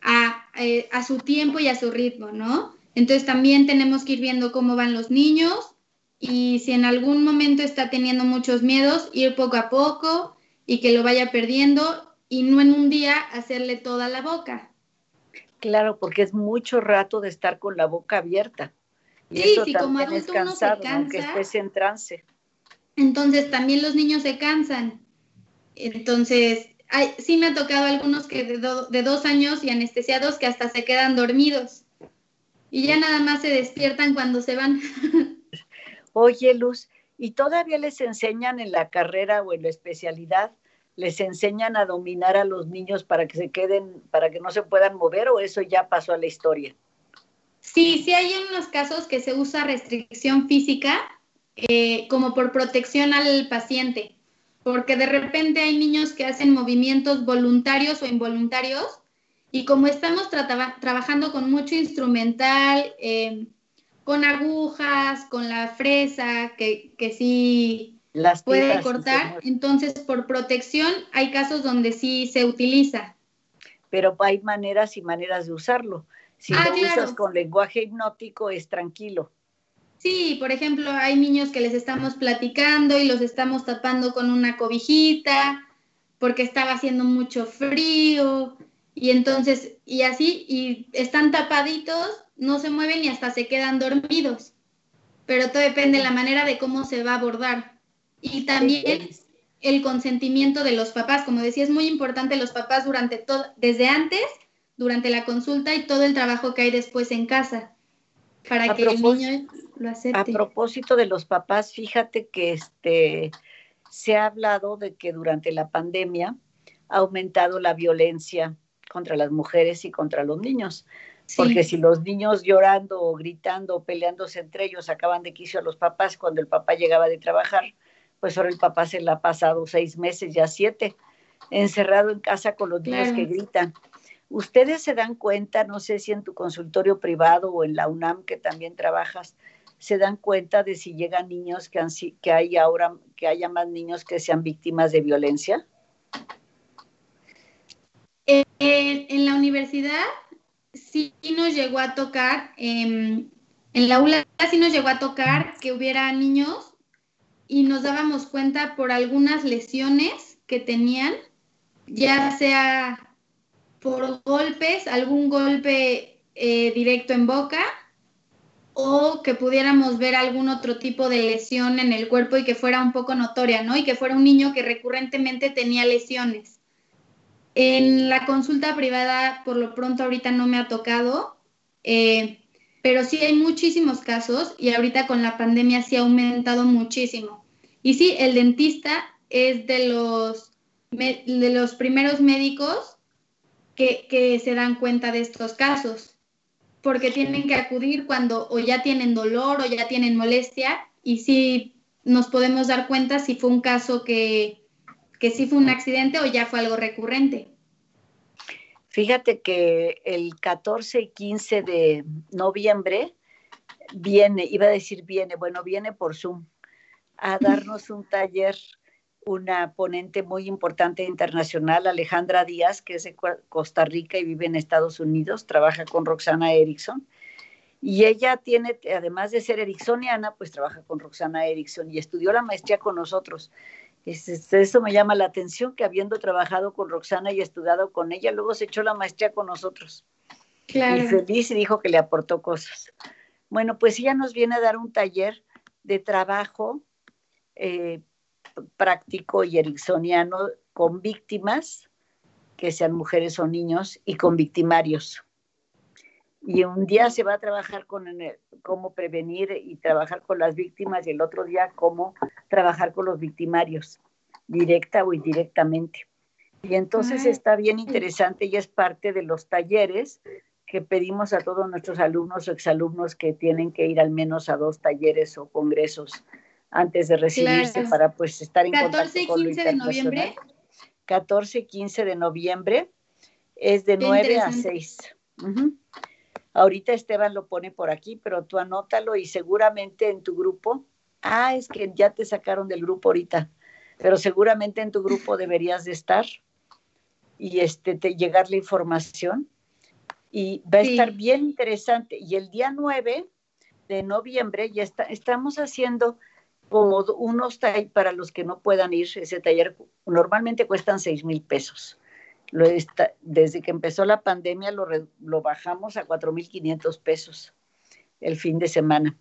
a, eh, a su tiempo y a su ritmo, ¿no? Entonces también tenemos que ir viendo cómo van los niños y si en algún momento está teniendo muchos miedos, ir poco a poco y que lo vaya perdiendo y no en un día hacerle toda la boca. Claro, porque es mucho rato de estar con la boca abierta. Y sí, sí, como adulto uno se cansa. Aunque estés en trance. Entonces también los niños se cansan. Entonces, sí me ha tocado algunos que de, de dos años y anestesiados que hasta se quedan dormidos. Y ya nada más se despiertan cuando se van. Oye, Luz, ¿y todavía les enseñan en la carrera o en la especialidad les enseñan a dominar a los niños para que se queden, para que no se puedan mover o eso ya pasó a la historia? Sí, sí hay unos casos que se usa restricción física eh, como por protección al paciente, porque de repente hay niños que hacen movimientos voluntarios o involuntarios y como estamos trabajando con mucho instrumental, eh, con agujas, con la fresa, que, que sí las puede cortar. Entonces, por protección, hay casos donde sí se utiliza. Pero hay maneras y maneras de usarlo. Si ah, lo usas con lenguaje hipnótico, es tranquilo. Sí, por ejemplo, hay niños que les estamos platicando y los estamos tapando con una cobijita porque estaba haciendo mucho frío y entonces, y así, y están tapaditos, no se mueven y hasta se quedan dormidos. Pero todo depende de la manera de cómo se va a abordar. Y también el consentimiento de los papás, como decía, es muy importante los papás durante todo, desde antes, durante la consulta y todo el trabajo que hay después en casa, para que el niño lo acepte. A propósito de los papás, fíjate que este se ha hablado de que durante la pandemia ha aumentado la violencia contra las mujeres y contra los niños. Porque si los niños llorando o gritando o peleándose entre ellos acaban de quicio a los papás cuando el papá llegaba de trabajar, pues ahora el papá se la ha pasado seis meses, ya siete, encerrado en casa con los niños que gritan. Ustedes se dan cuenta, no sé si en tu consultorio privado o en la UNAM que también trabajas, se dan cuenta de si llegan niños que, han, que hay ahora, que haya más niños que sean víctimas de violencia. En la universidad sí nos llegó a tocar, en la ULA sí nos llegó a tocar que hubiera niños y nos dábamos cuenta por algunas lesiones que tenían, ya sea por golpes, algún golpe eh, directo en boca o que pudiéramos ver algún otro tipo de lesión en el cuerpo y que fuera un poco notoria, ¿no? Y que fuera un niño que recurrentemente tenía lesiones. En la consulta privada, por lo pronto ahorita no me ha tocado, eh, pero sí hay muchísimos casos y ahorita con la pandemia sí ha aumentado muchísimo. Y sí, el dentista es de los, de los primeros médicos que, que se dan cuenta de estos casos, porque tienen que acudir cuando o ya tienen dolor o ya tienen molestia y sí nos podemos dar cuenta si fue un caso que, que sí fue un accidente o ya fue algo recurrente. Fíjate que el 14 y 15 de noviembre viene, iba a decir viene, bueno, viene por Zoom a darnos un taller una ponente muy importante internacional, Alejandra Díaz, que es de Costa Rica y vive en Estados Unidos, trabaja con Roxana Erickson. Y ella tiene, además de ser ericksoniana, pues trabaja con Roxana Erickson y estudió la maestría con nosotros. Eso me llama la atención, que habiendo trabajado con Roxana y estudiado con ella, luego se echó la maestría con nosotros. Claro. Y feliz y dijo que le aportó cosas. Bueno, pues ella nos viene a dar un taller de trabajo eh, práctico y ericksoniano con víctimas, que sean mujeres o niños, y con victimarios. Y un día se va a trabajar con cómo prevenir y trabajar con las víctimas y el otro día cómo trabajar con los victimarios, directa o indirectamente. Y entonces está bien interesante y es parte de los talleres que pedimos a todos nuestros alumnos o exalumnos que tienen que ir al menos a dos talleres o congresos antes de recibirse para pues estar en 14 contacto con 15 de noviembre. 14 y 15 de noviembre es de 9 a 6. Ahorita Esteban lo pone por aquí, pero tú anótalo y seguramente en tu grupo, ah, es que ya te sacaron del grupo ahorita, pero seguramente en tu grupo deberías de estar y este, te, llegar la información y va a estar bien interesante. Y el día 9 de noviembre ya está, estamos haciendo como unos talleres para los que no puedan ir, ese taller normalmente cuestan seis mil pesos. Lo desde que empezó la pandemia lo, lo bajamos a cuatro mil quinientos pesos el fin de semana.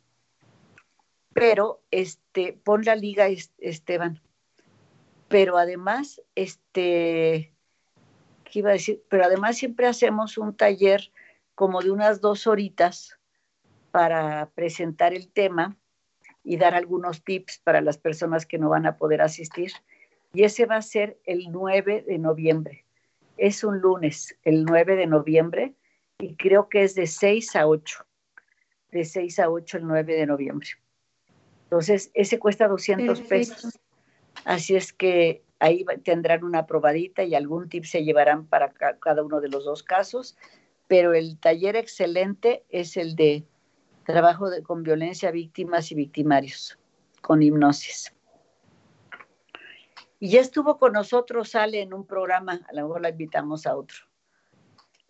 Pero este, pon la liga, Esteban. Pero además, este, ¿qué iba a decir? Pero además siempre hacemos un taller como de unas dos horitas para presentar el tema y dar algunos tips para las personas que no van a poder asistir. Y ese va a ser el 9 de noviembre. Es un lunes, el 9 de noviembre, y creo que es de 6 a 8. De 6 a 8 el 9 de noviembre. Entonces, ese cuesta 200 pesos. Así es que ahí tendrán una probadita y algún tip se llevarán para cada uno de los dos casos. Pero el taller excelente es el de trabajo con violencia, víctimas y victimarios, con hipnosis. Y ya estuvo con nosotros, sale en un programa, a lo mejor la invitamos a otro.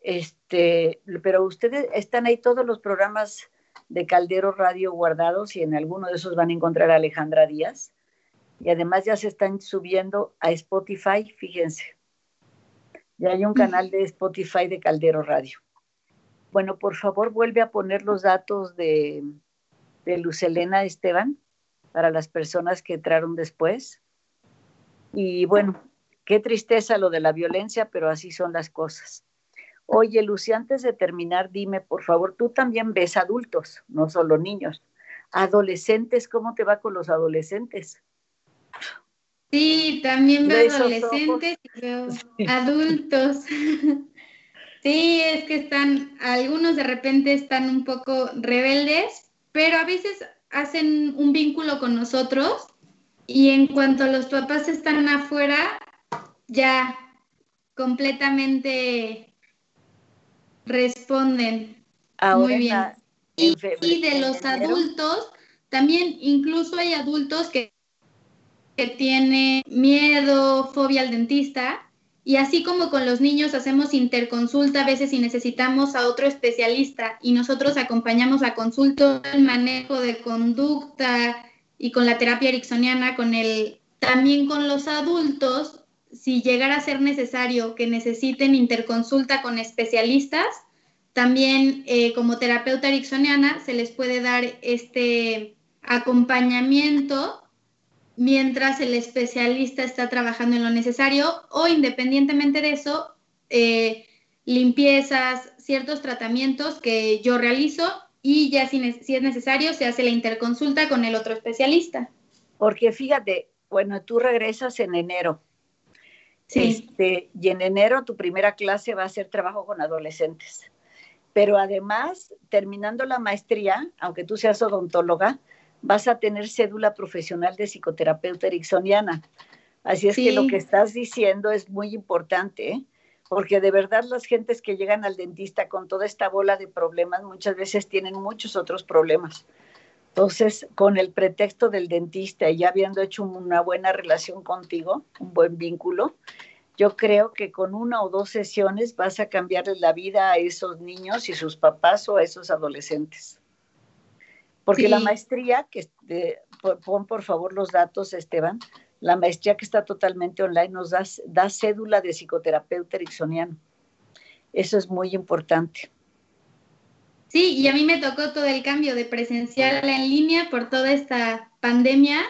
Este, pero ustedes están ahí todos los programas de Caldero Radio guardados y en alguno de esos van a encontrar a Alejandra Díaz. Y además ya se están subiendo a Spotify, fíjense. Ya hay un canal de Spotify de Caldero Radio. Bueno, por favor, vuelve a poner los datos de, de Lucelena Esteban para las personas que entraron después. Y bueno, qué tristeza lo de la violencia, pero así son las cosas. Oye, Lucy, antes de terminar, dime, por favor, tú también ves adultos, no solo niños. Adolescentes, ¿cómo te va con los adolescentes? Sí, también veo adolescentes y veo adultos. Sí, es que están, algunos de repente están un poco rebeldes, pero a veces hacen un vínculo con nosotros y en cuanto los papás están afuera, ya completamente responden muy bien. Y, y, de los adultos, también incluso hay adultos que, que tienen miedo, fobia al dentista, y así como con los niños hacemos interconsulta a veces si necesitamos a otro especialista y nosotros acompañamos a consulta el manejo de conducta y con la terapia ericksoniana, con el, también con los adultos, si llegara a ser necesario que necesiten interconsulta con especialistas, también eh, como terapeuta ericksoniana se les puede dar este acompañamiento mientras el especialista está trabajando en lo necesario o independientemente de eso, eh, limpiezas, ciertos tratamientos que yo realizo y ya si, es necesario se hace la interconsulta con el otro especialista. Porque fíjate, bueno, tú regresas en enero. Sí. Este, y en enero tu primera clase va a ser trabajo con adolescentes. Pero además, terminando la maestría, aunque tú seas odontóloga, vas a tener cédula profesional de psicoterapeuta ericksoniana. Así es que lo que estás diciendo es muy importante, ¿eh? porque de verdad las gentes que llegan al dentista con toda esta bola de problemas muchas veces tienen muchos otros problemas. Entonces, con el pretexto del dentista y ya habiendo hecho una buena relación contigo, un buen vínculo, yo creo que con una o dos sesiones vas a cambiarle la vida a esos niños y sus papás o a esos adolescentes. Porque la maestría, que pon por favor los datos, Esteban, la maestría que está totalmente online nos da, da cédula de psicoterapeuta ericksoniano. Eso es muy importante. Sí, y a mí me tocó todo el cambio de presencial en línea por toda esta pandemia,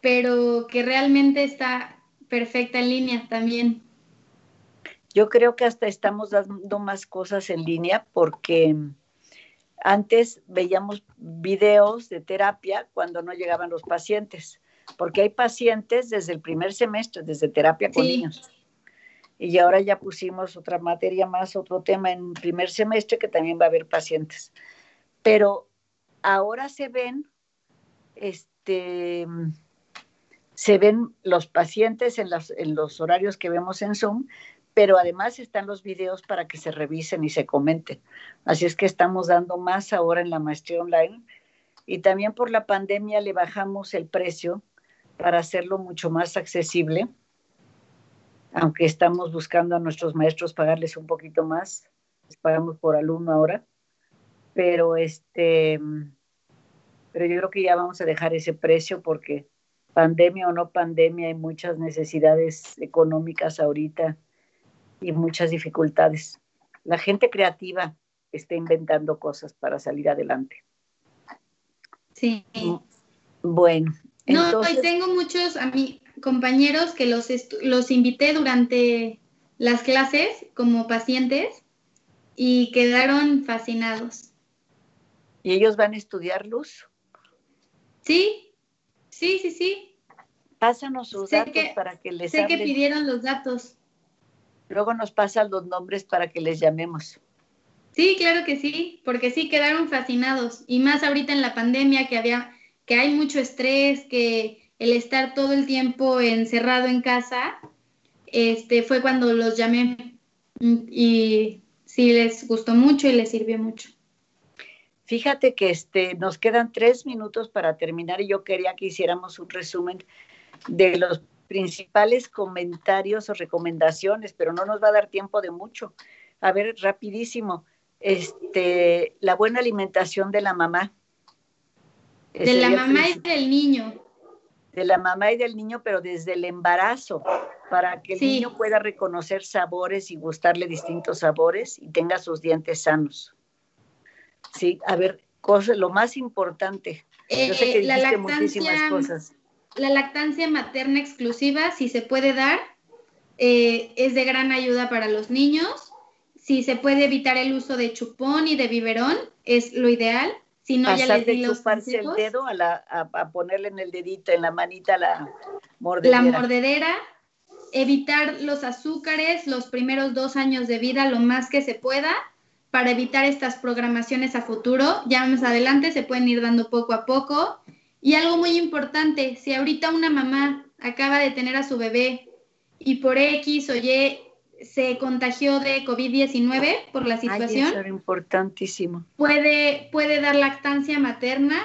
pero que realmente está perfecta en línea también. Yo creo que hasta estamos dando más cosas en línea porque antes veíamos videos de terapia cuando no llegaban los pacientes, porque hay pacientes desde el primer semestre, desde terapia con niños. Y ahora ya pusimos otra materia más, otro tema en primer semestre que también va a haber pacientes. Pero ahora se ven, este, se ven los pacientes en, en los horarios que vemos en Zoom, pero además están los videos para que se revisen y se comenten. Así es que estamos dando más ahora en la maestría online y también por la pandemia le bajamos el precio para hacerlo mucho más accesible, aunque estamos buscando a nuestros maestros pagarles un poquito más, les pagamos por alumno ahora, pero este, pero yo creo que ya vamos a dejar ese precio porque pandemia o no pandemia hay muchas necesidades económicas ahorita y muchas dificultades. La gente creativa está inventando cosas para salir adelante. Sí. Bueno. No, y tengo muchos a mí, compañeros que los, los invité durante las clases como pacientes y quedaron fascinados. ¿Y ellos van a estudiar luz? Sí, sí, sí, sí. Pásanos sus datos para que les Sé que pidieron los datos. Luego nos pasan los nombres para que les llamemos. Sí, claro que sí, porque sí quedaron fascinados y más ahorita en la pandemia que había que hay mucho estrés, que el estar todo el tiempo encerrado en casa, este fue cuando los llamé y sí les gustó mucho y les sirvió mucho. Fíjate que este, nos quedan tres minutos para terminar y yo quería que hiciéramos un resumen de los principales comentarios o recomendaciones, pero no nos va a dar tiempo de mucho. A ver, rapidísimo, este, la buena alimentación de la mamá. De la mamá y del niño. De la mamá y del niño, pero desde el embarazo, para que el niño pueda reconocer sabores y gustarle distintos sabores y tenga sus dientes sanos. Sí, a ver, cosa, lo más importante. Yo sé que eh, dijiste muchísimas cosas la lactancia materna exclusiva, si se puede dar, eh, es de gran ayuda para los niños. Si se puede evitar el uso de chupón y de biberón, es lo ideal. Si no, ya les di de chuparse el dedo a, ponerle en el dedito, en la manita la mordedera. La mordedera, evitar los azúcares los primeros dos años de vida lo más que se pueda para evitar estas programaciones a futuro. Ya más adelante se pueden ir dando poco a poco. Y algo muy importante, si ahorita una mamá acaba de tener a su bebé y por X o Y se contagió de COVID-19 por la situación. Ay, importantísimo. Puede, puede dar lactancia materna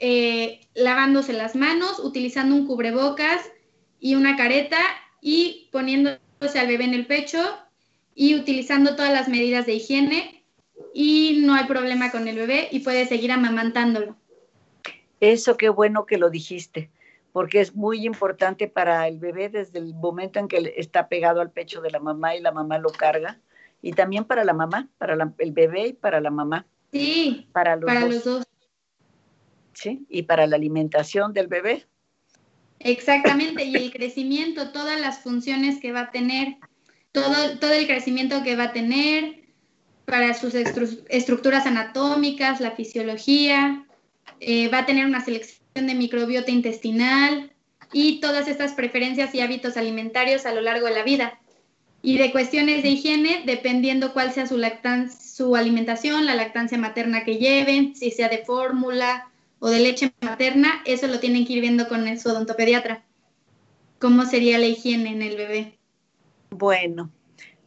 eh, lavándose las manos, utilizando un cubrebocas y una careta y poniéndose al bebé en el pecho y utilizando todas las medidas de higiene y no hay problema con el bebé y puede seguir amamantándolo. Eso qué bueno que lo dijiste, porque es muy importante para el bebé desde el momento en que está pegado al pecho de la mamá y la mamá lo carga, y también para la mamá, para el bebé y para la mamá. Sí, para los, dos. Sí, y para la alimentación del bebé. Exactamente, y el crecimiento, todas las funciones que va a tener, todo, todo el crecimiento que va a tener para sus estructuras anatómicas, la fisiología, eh, va a tener una selección de microbiota intestinal y todas estas preferencias y hábitos alimentarios a lo largo de la vida. Y de cuestiones de higiene, dependiendo cuál sea su, su alimentación, la lactancia materna que lleven, si sea de fórmula o de leche materna, eso lo tienen que ir viendo con su odontopediatra. ¿Cómo sería la higiene en el bebé? Bueno,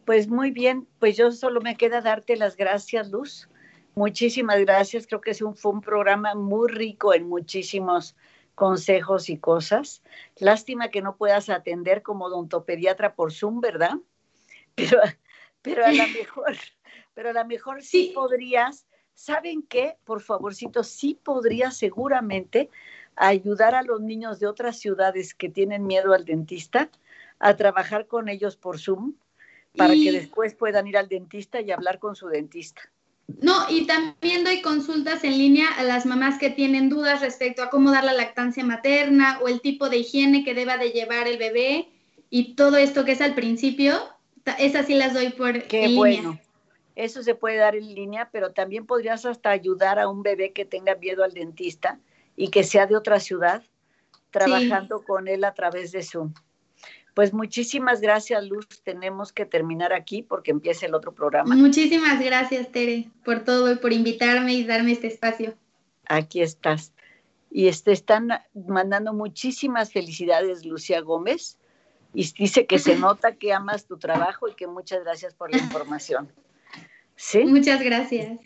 pues muy bien, pues yo solo me queda darte las gracias, Luz. Muchísimas gracias, creo que es un, fue un programa muy rico en muchísimos consejos y cosas. Lástima que no puedas atender como odontopediatra por Zoom, ¿verdad? Pero, pero a lo mejor, pero a lo mejor sí podrías ¿saben qué? Por favorcito, sí podría seguramente ayudar a los niños de otras ciudades que tienen miedo al dentista a trabajar con ellos por Zoom para que después puedan ir al dentista y hablar con su dentista. No, y también doy consultas en línea a las mamás que tienen dudas respecto a cómo dar la lactancia materna o el tipo de higiene que deba de llevar el bebé y todo esto que es al principio, esas sí las doy por Qué bueno. Eso se puede dar en línea, pero también podrías hasta ayudar a un bebé que tenga miedo al dentista y que sea de otra ciudad, trabajando con él a través de Zoom. Pues muchísimas gracias, Luz. Tenemos que terminar aquí porque empieza el otro programa. Muchísimas gracias, Tere, por todo y por invitarme y darme este espacio. Aquí estás. Y te este, están mandando muchísimas felicidades, Lucía Gómez. Y dice que se nota que amas tu trabajo y que muchas gracias por la información. ¿Sí? Muchas gracias.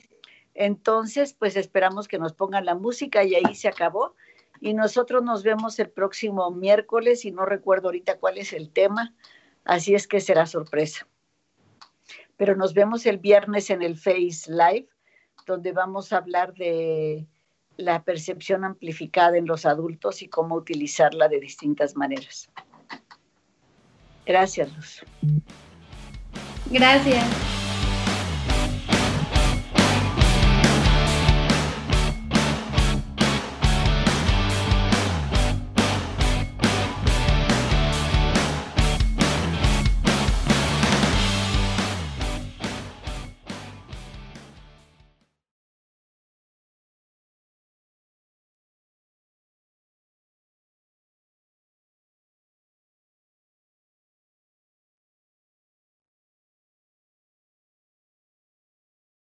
Entonces, pues esperamos que nos pongan la música y ahí se acabó. Y nosotros nos vemos el próximo miércoles y no recuerdo ahorita cuál es el tema, así es que será sorpresa. Pero nos vemos el viernes en el Face Live, donde vamos a hablar de la percepción amplificada en los adultos y cómo utilizarla de distintas maneras. Gracias, Luz. Gracias.